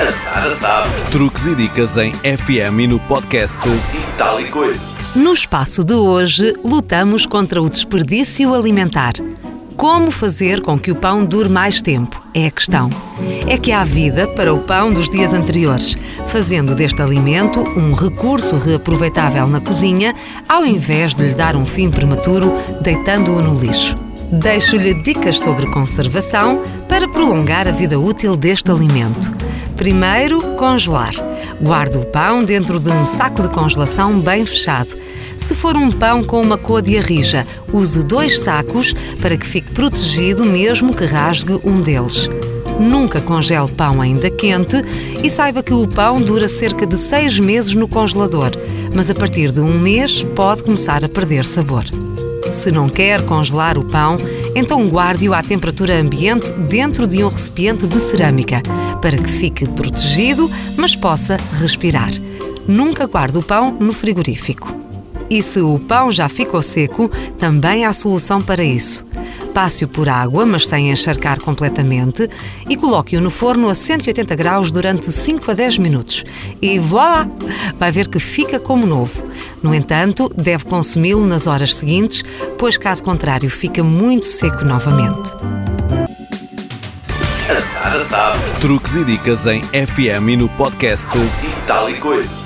A Sara sabe. Truques e dicas em FM e no podcast E tal e coisa. No espaço de hoje, lutamos contra o desperdício alimentar. Como fazer com que o pão dure mais tempo? É a questão. É que há vida para o pão dos dias anteriores, fazendo deste alimento um recurso reaproveitável na cozinha, ao invés de lhe dar um fim prematuro, deitando-o no lixo. Deixo-lhe dicas sobre conservação para prolongar a vida útil deste alimento. Primeiro, congelar. Guarde o pão dentro de um saco de congelação bem fechado. Se for um pão com uma côdea rija, use dois sacos para que fique protegido mesmo que rasgue um deles. Nunca congele pão ainda quente e saiba que o pão dura cerca de seis meses no congelador, mas a partir de um mês pode começar a perder sabor. Se não quer congelar o pão, então guarde-o à temperatura ambiente dentro de um recipiente de cerâmica, para que fique protegido, mas possa respirar. Nunca guarde o pão no frigorífico. E se o pão já ficou seco, também há solução para isso. Passe-o por água, mas sem encharcar completamente, e coloque-o no forno a 180 graus durante 5 a 10 minutos. E voilà! Vai ver que fica como novo. No entanto, deve consumi-lo nas horas seguintes, pois caso contrário fica muito seco novamente. A Sara sabe. Truques e dicas em FM e no podcast coisa.